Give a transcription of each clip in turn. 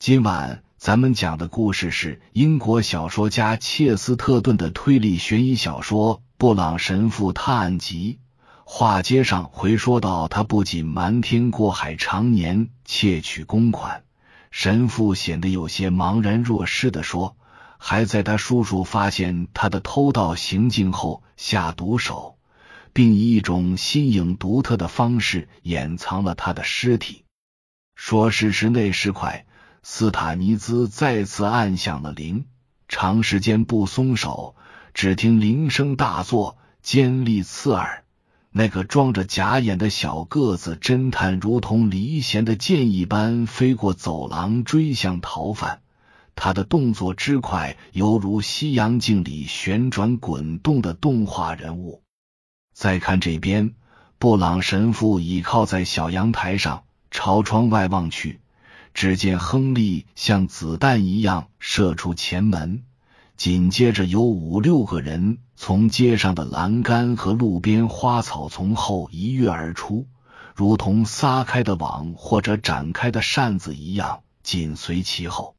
今晚咱们讲的故事是英国小说家切斯特顿的推理悬疑小说《布朗神父探案集》。话接上回说到，他不仅瞒天过海，常年窃取公款。神父显得有些茫然若失的说，还在他叔叔发现他的偷盗行径后下毒手，并以一种新颖独特的方式掩藏了他的尸体。说时迟，那时快，斯塔尼兹再次按响了铃，长时间不松手，只听铃声大作，尖利刺耳。那个装着假眼的小个子侦探，如同离弦的箭一般飞过走廊，追向逃犯。他的动作之快，犹如西洋镜里旋转滚动的动画人物。再看这边，布朗神父倚靠在小阳台上，朝窗外望去，只见亨利像子弹一样射出前门。紧接着，有五六个人从街上的栏杆和路边花草丛后一跃而出，如同撒开的网或者展开的扇子一样紧随其后。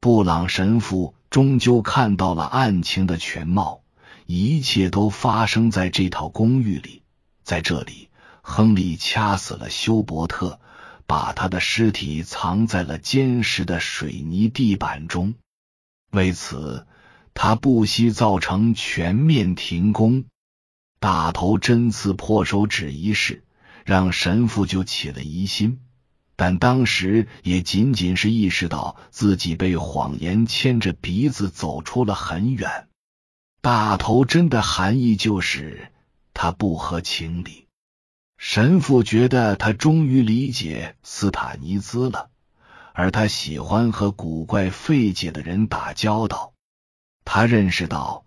布朗神父终究看到了案情的全貌，一切都发生在这套公寓里。在这里，亨利掐死了休伯特，把他的尸体藏在了坚实的水泥地板中。为此。他不惜造成全面停工，大头针刺破手指一事，让神父就起了疑心，但当时也仅仅是意识到自己被谎言牵着鼻子走出了很远。大头针的含义就是他不合情理。神父觉得他终于理解斯塔尼兹了，而他喜欢和古怪费解的人打交道。他认识到，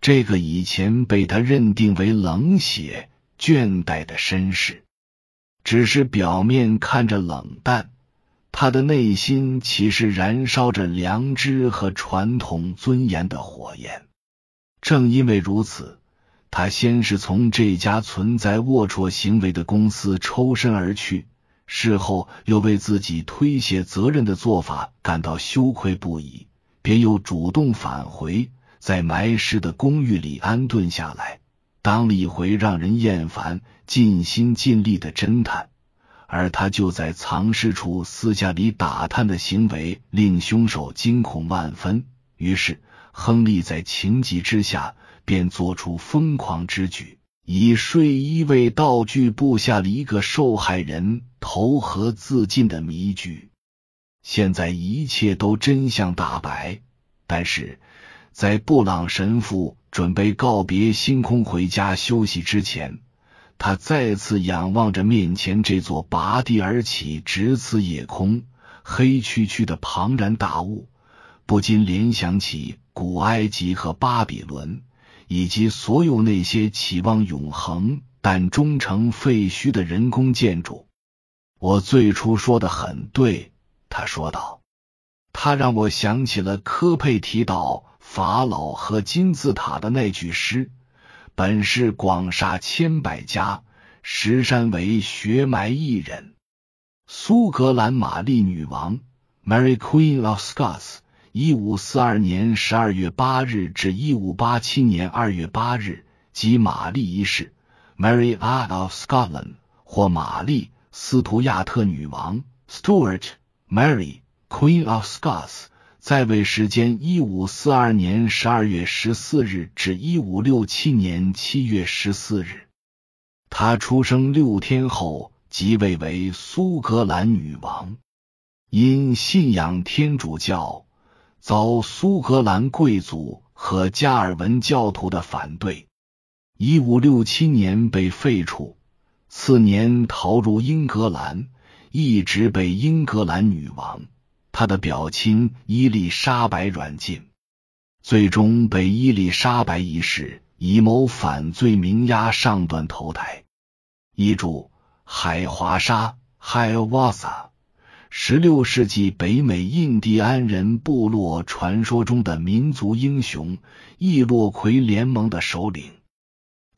这个以前被他认定为冷血、倦怠的绅士，只是表面看着冷淡，他的内心其实燃烧着良知和传统尊严的火焰。正因为如此，他先是从这家存在龌龊行为的公司抽身而去，事后又为自己推卸责任的做法感到羞愧不已。便又主动返回，在埋尸的公寓里安顿下来，当了一回让人厌烦、尽心尽力的侦探。而他就在藏尸处私下里打探的行为，令凶手惊恐万分。于是，亨利在情急之下，便做出疯狂之举，以睡衣为道具，布下了一个受害人投河自尽的谜局。现在一切都真相大白，但是在布朗神父准备告别星空回家休息之前，他再次仰望着面前这座拔地而起、直刺夜空、黑黢黢的庞然大物，不禁联想起古埃及和巴比伦，以及所有那些期望永恒但终成废墟的人工建筑。我最初说的很对。他说道：“他让我想起了科佩提岛法老和金字塔的那句诗：‘本是广厦千百家，石山为穴埋一人。’苏格兰玛丽女王 （Mary Queen of Scots，一五四二年十二月八日至一五八七年二月八日）及玛丽一世 （Mary a n of Scotland） 或玛丽斯图亚特女王 （Stuart）。Mary Queen of Scots 在位时间：一五四二年十二月十四日至一五六七年七月十四日。她出生六天后即位为苏格兰女王，因信仰天主教，遭苏格兰贵族和加尔文教徒的反对。一五六七年被废除，次年逃入英格兰。一直被英格兰女王、她的表亲伊丽莎白软禁，最终被伊丽莎白一世以谋反罪名押上断头台。遗注：海华沙 hiawasa 十六世纪北美印第安人部落传说中的民族英雄，易洛魁联盟的首领。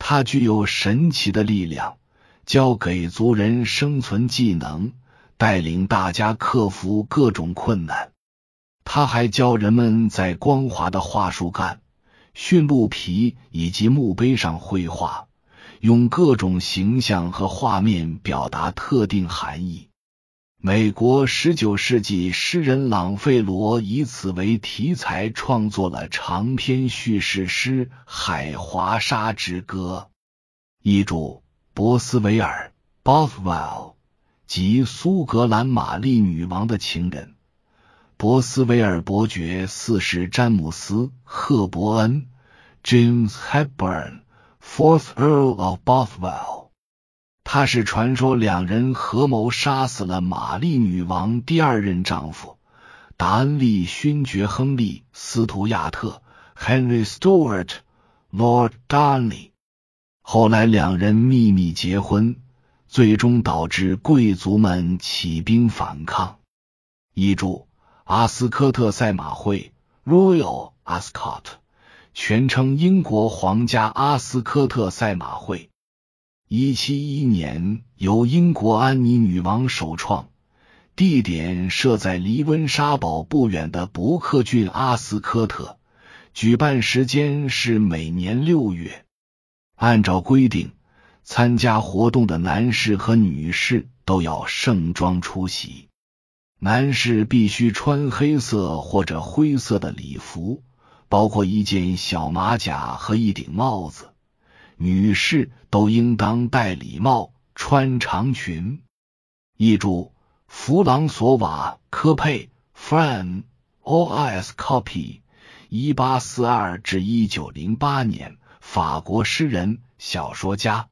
他具有神奇的力量，教给族人生存技能。带领大家克服各种困难。他还教人们在光滑的桦树干、驯鹿皮以及墓碑上绘画，用各种形象和画面表达特定含义。美国十九世纪诗人朗费罗以此为题材创作了长篇叙事诗《海华沙之歌》。译注：博斯维尔 （Bothwell） 及苏格兰玛丽女王的情人。博斯维尔伯爵四世詹姆斯·赫伯恩 （James Hepburn, Fourth Earl of Bothwell），他是传说两人合谋杀死了玛丽女王第二任丈夫达恩利勋爵亨利·斯图亚特 （Henry Stuart, Lord Darnley）。后来两人秘密结婚，最终导致贵族们起兵反抗。译注。阿斯科特赛马会 （Royal Ascot） 全称英国皇家阿斯科特赛马会，一七一一年由英国安妮女王首创，地点设在离温莎堡不远的伯克郡阿斯科特，举办时间是每年六月。按照规定，参加活动的男士和女士都要盛装出席。男士必须穿黑色或者灰色的礼服，包括一件小马甲和一顶帽子；女士都应当戴礼帽、穿长裙。译注：弗朗索瓦·科佩 （Fran O S Copy），一八四二至一九零八年，法国诗人、小说家。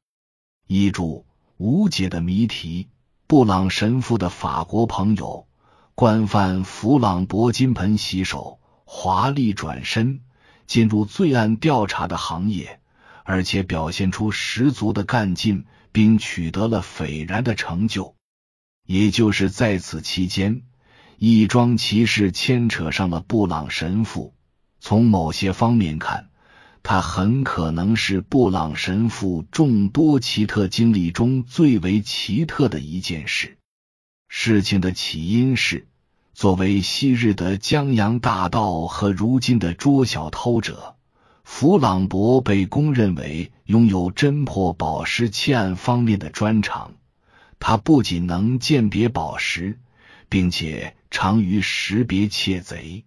译注：无解的谜题。布朗神父的法国朋友。惯犯弗朗博金盆洗手，华丽转身进入罪案调查的行业，而且表现出十足的干劲，并取得了斐然的成就。也就是在此期间，一桩奇事牵扯上了布朗神父。从某些方面看，他很可能是布朗神父众多奇特经历中最为奇特的一件事。事情的起因是，作为昔日的江洋大盗和如今的捉小偷者，弗朗博被公认为拥有侦破宝石窃案方面的专长。他不仅能鉴别宝石，并且长于识别窃贼。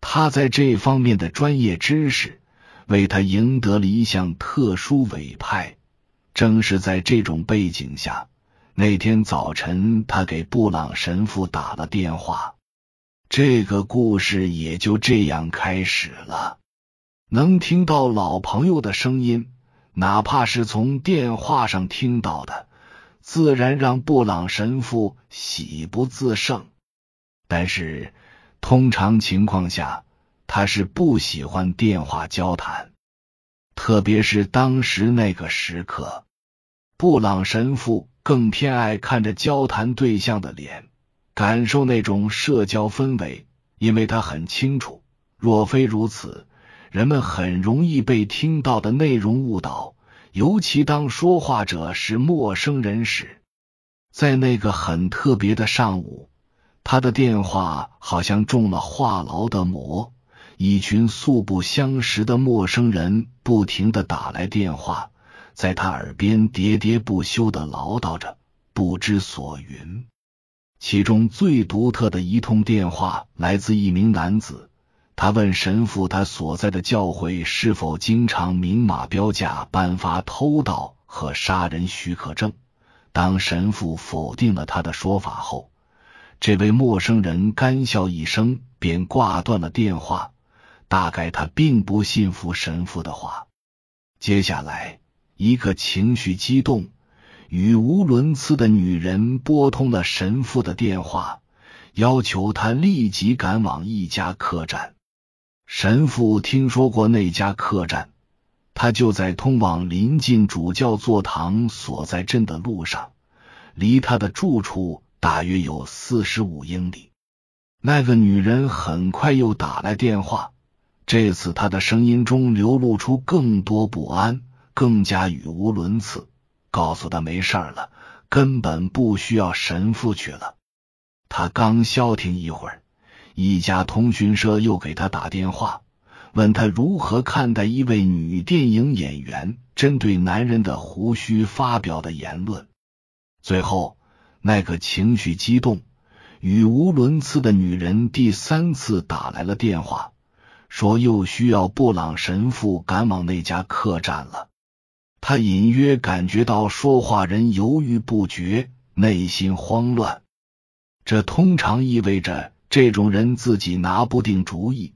他在这方面的专业知识，为他赢得了一项特殊委派。正是在这种背景下。那天早晨，他给布朗神父打了电话，这个故事也就这样开始了。能听到老朋友的声音，哪怕是从电话上听到的，自然让布朗神父喜不自胜。但是，通常情况下，他是不喜欢电话交谈，特别是当时那个时刻，布朗神父。更偏爱看着交谈对象的脸，感受那种社交氛围，因为他很清楚，若非如此，人们很容易被听到的内容误导，尤其当说话者是陌生人时。在那个很特别的上午，他的电话好像中了话痨的魔，一群素不相识的陌生人不停的打来电话。在他耳边喋喋不休的唠叨着，不知所云。其中最独特的一通电话来自一名男子，他问神父，他所在的教会是否经常明码标价颁发偷盗和杀人许可证。当神父否定了他的说法后，这位陌生人干笑一声，便挂断了电话。大概他并不信服神父的话。接下来。一个情绪激动、语无伦次的女人拨通了神父的电话，要求他立即赶往一家客栈。神父听说过那家客栈，他就在通往临近主教座堂所在镇的路上，离他的住处大约有四十五英里。那个女人很快又打来电话，这次她的声音中流露出更多不安。更加语无伦次，告诉他没事了，根本不需要神父去了。他刚消停一会儿，一家通讯社又给他打电话，问他如何看待一位女电影演员针对男人的胡须发表的言论。最后，那个情绪激动、语无伦次的女人第三次打来了电话，说又需要布朗神父赶往那家客栈了。他隐约感觉到说话人犹豫不决，内心慌乱。这通常意味着这种人自己拿不定主意，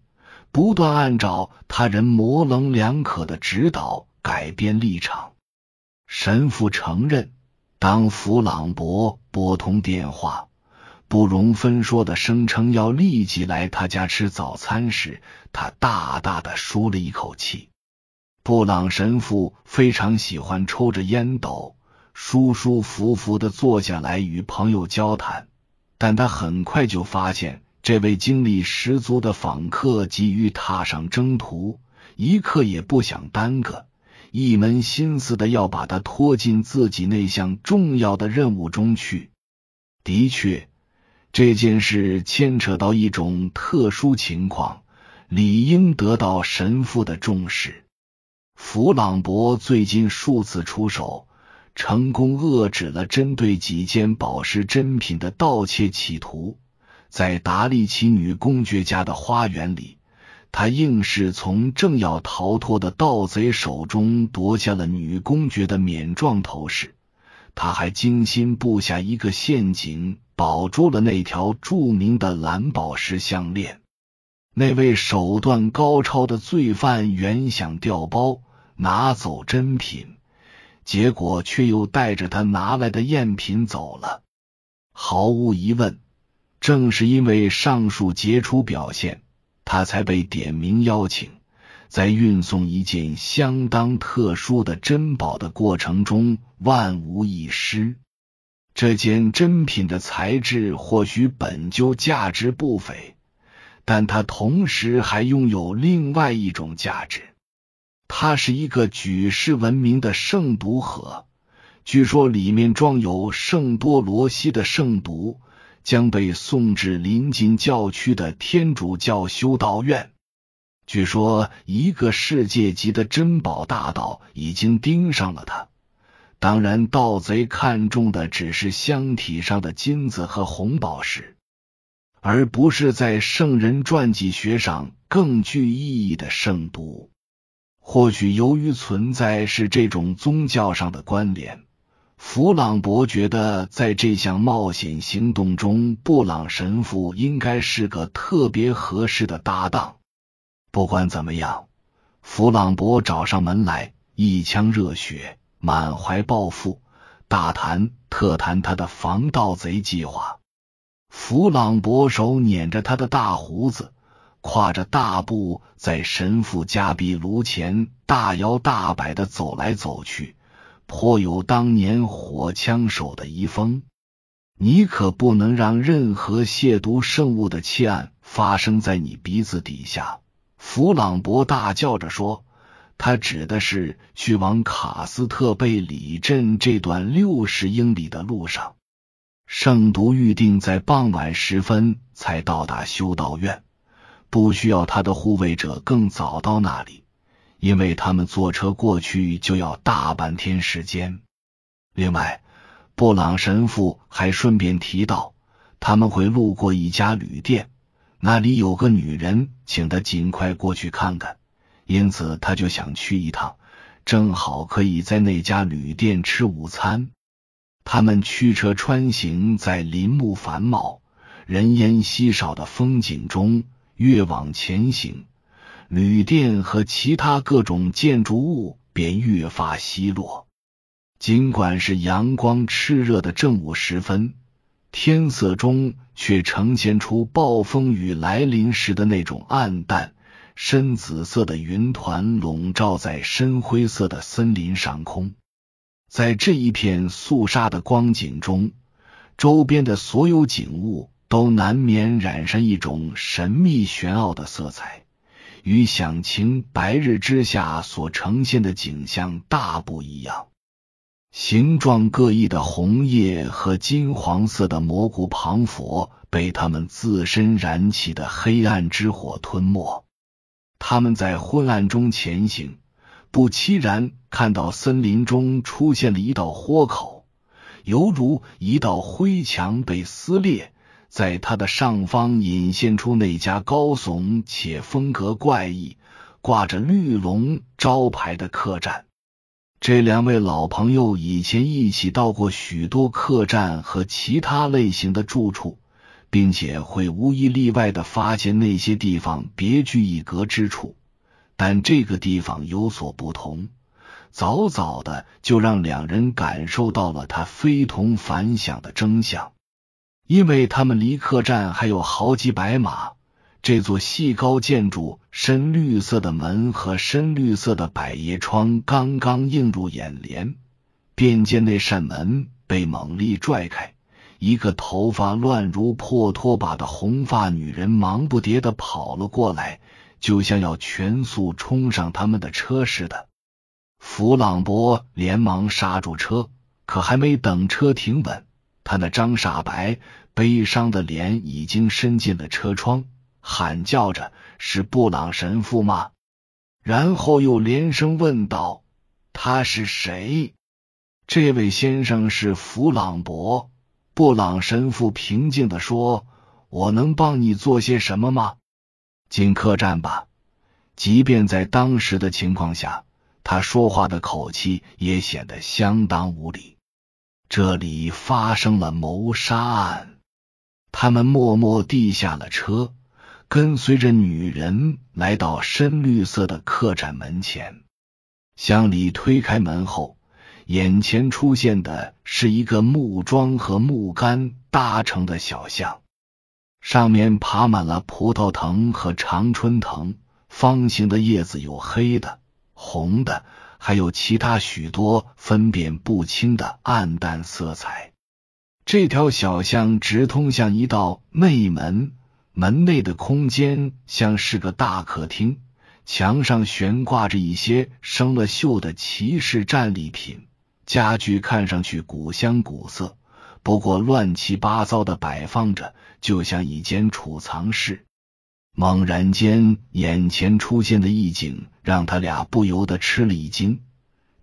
不断按照他人模棱两可的指导改变立场。神父承认，当弗朗博拨通电话，不容分说的声称要立即来他家吃早餐时，他大大的舒了一口气。布朗神父非常喜欢抽着烟斗，舒舒服服的坐下来与朋友交谈。但他很快就发现，这位精力十足的访客急于踏上征途，一刻也不想耽搁，一门心思的要把他拖进自己那项重要的任务中去。的确，这件事牵扯到一种特殊情况，理应得到神父的重视。弗朗博最近数次出手。成功遏制了针对几件宝石珍品的盗窃企图。在达利奇女公爵家的花园里，他硬是从正要逃脱的盗贼手中夺下了女公爵的冕状头饰。他还精心布下一个陷阱，保住了那条著名的蓝宝石项链。那位手段高超的罪犯原想调包拿走珍品。结果却又带着他拿来的赝品走了。毫无疑问，正是因为上述杰出表现，他才被点名邀请，在运送一件相当特殊的珍宝的过程中万无一失。这件珍品的材质或许本就价值不菲，但它同时还拥有另外一种价值。它是一个举世闻名的圣毒盒，据说里面装有圣多罗西的圣毒，将被送至临近教区的天主教修道院。据说一个世界级的珍宝大盗已经盯上了他。当然，盗贼看中的只是箱体上的金子和红宝石，而不是在圣人传记学上更具意义的圣都。或许由于存在是这种宗教上的关联，弗朗博觉得在这项冒险行动中，布朗神父应该是个特别合适的搭档。不管怎么样，弗朗博找上门来，一腔热血，满怀抱负，大谈特谈他的防盗贼计划。弗朗博手捻着他的大胡子。跨着大步在神父家壁炉前大摇大摆的走来走去，颇有当年火枪手的遗风。你可不能让任何亵渎圣物的窃案发生在你鼻子底下！弗朗博大叫着说：“他指的是去往卡斯特贝里镇这段六十英里的路上，圣毒预定在傍晚时分才到达修道院。”不需要他的护卫者更早到那里，因为他们坐车过去就要大半天时间。另外，布朗神父还顺便提到，他们会路过一家旅店，那里有个女人，请他尽快过去看看，因此他就想去一趟，正好可以在那家旅店吃午餐。他们驱车穿行在林木繁茂、人烟稀少的风景中。越往前行，旅店和其他各种建筑物便越发稀落。尽管是阳光炽热的正午时分，天色中却呈现出暴风雨来临时的那种暗淡、深紫色的云团，笼罩在深灰色的森林上空。在这一片肃杀的光景中，周边的所有景物。都难免染上一种神秘玄奥的色彩，与响晴白日之下所呈现的景象大不一样。形状各异的红叶和金黄色的蘑菇庞佛被他们自身燃起的黑暗之火吞没。他们在昏暗中前行，不期然看到森林中出现了一道豁口，犹如一道灰墙被撕裂，在它的上方隐现出那家高耸且风格怪异、挂着绿龙招牌的客栈。这两位老朋友以前一起到过许多客栈和其他类型的住处，并且会无一例外的发现那些地方别具一格之处。但这个地方有所不同，早早的就让两人感受到了它非同凡响的真相，因为他们离客栈还有好几百码。这座细高建筑，深绿色的门和深绿色的百叶窗刚刚映入眼帘，便见那扇门被猛力拽开，一个头发乱如破拖把的红发女人忙不迭的跑了过来，就像要全速冲上他们的车似的。弗朗博连忙刹住车，可还没等车停稳，他那张傻白、悲伤的脸已经伸进了车窗。喊叫着：“是布朗神父吗？”然后又连声问道：“他是谁？”这位先生是弗朗博。布朗神父平静的说：“我能帮你做些什么吗？”进客栈吧。即便在当时的情况下，他说话的口气也显得相当无礼。这里发生了谋杀案。他们默默地下了车。跟随着女人来到深绿色的客栈门前，向里推开门后，眼前出现的是一个木桩和木杆搭成的小巷，上面爬满了葡萄藤和常春藤，方形的叶子有黑的、红的，还有其他许多分辨不清的暗淡色彩。这条小巷直通向一道内门。门内的空间像是个大客厅，墙上悬挂着一些生了锈的骑士战利品，家具看上去古香古色，不过乱七八糟的摆放着，就像一间储藏室。猛然间，眼前出现的意境让他俩不由得吃了一惊。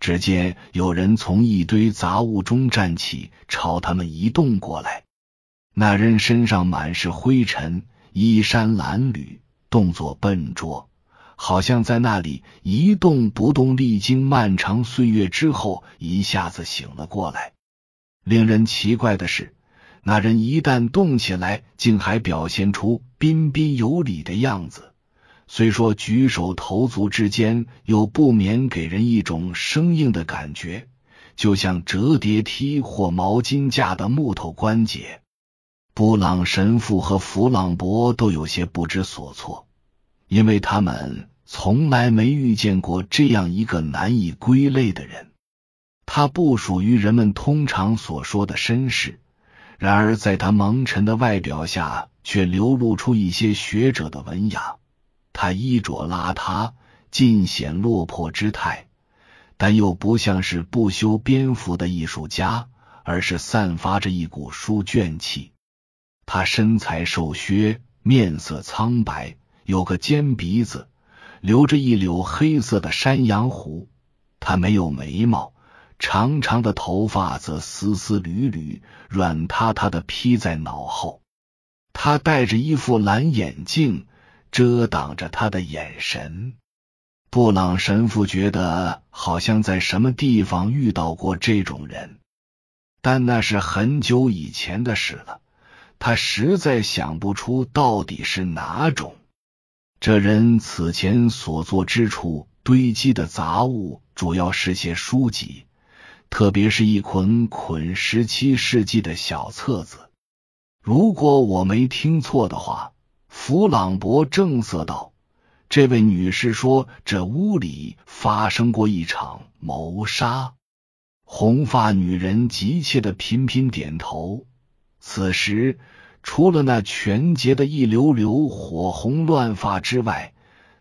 只见有人从一堆杂物中站起，朝他们移动过来。那人身上满是灰尘。衣衫褴褛，动作笨拙，好像在那里一动不动。历经漫长岁月之后，一下子醒了过来。令人奇怪的是，那人一旦动起来，竟还表现出彬彬有礼的样子。虽说举手投足之间，又不免给人一种生硬的感觉，就像折叠梯或毛巾架的木头关节。布朗神父和弗朗博都有些不知所措，因为他们从来没遇见过这样一个难以归类的人。他不属于人们通常所说的绅士，然而在他蒙尘的外表下，却流露出一些学者的文雅。他衣着邋遢，尽显落魄之态，但又不像是不修边幅的艺术家，而是散发着一股书卷气。他身材瘦削，面色苍白，有个尖鼻子，留着一绺黑色的山羊胡。他没有眉毛，长长的头发则丝丝缕缕、软塌塌的披在脑后。他戴着一副蓝眼镜，遮挡着他的眼神。布朗神父觉得好像在什么地方遇到过这种人，但那是很久以前的事了。他实在想不出到底是哪种。这人此前所坐之处堆积的杂物，主要是些书籍，特别是一捆捆十七世纪的小册子。如果我没听错的话，弗朗博正色道：“这位女士说，这屋里发生过一场谋杀。”红发女人急切的频频点头。此时，除了那全结的一绺绺火红乱发之外，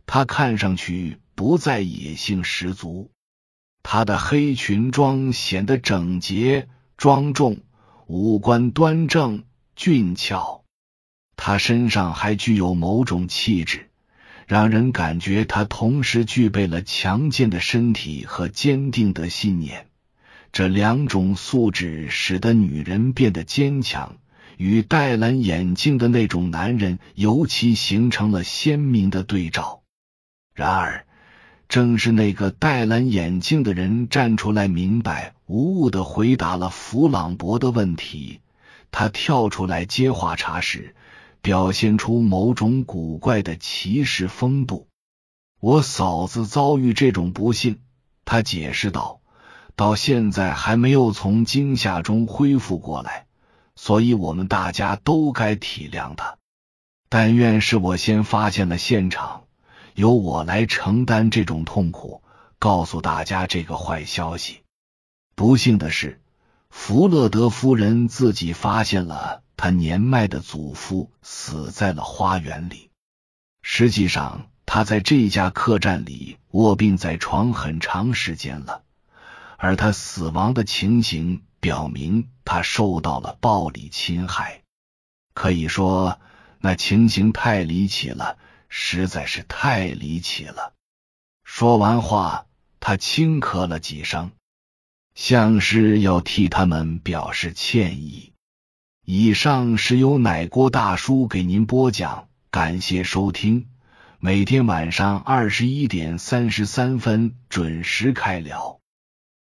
她看上去不再野性十足。她的黑裙装显得整洁庄重，五官端正俊俏。她身上还具有某种气质，让人感觉她同时具备了强健的身体和坚定的信念。这两种素质使得女人变得坚强，与戴蓝眼镜的那种男人尤其形成了鲜明的对照。然而，正是那个戴蓝眼镜的人站出来，明白无误的回答了弗朗博的问题。他跳出来接话茬时，表现出某种古怪的骑士风度。我嫂子遭遇这种不幸，他解释道，到现在还没有从惊吓中恢复过来，所以我们大家都该体谅他。但愿是我先发现了现场。由我来承担这种痛苦，告诉大家这个坏消息。不幸的是，弗勒德夫人自己发现了她年迈的祖父死在了花园里。实际上，他在这家客栈里卧病在床很长时间了，而他死亡的情形表明他受到了暴力侵害。可以说，那情形太离奇了。实在是太离奇了。说完话，他轻咳了几声，像是要替他们表示歉意。以上是由奶锅大叔给您播讲，感谢收听。每天晚上二十一点三十三分准时开聊。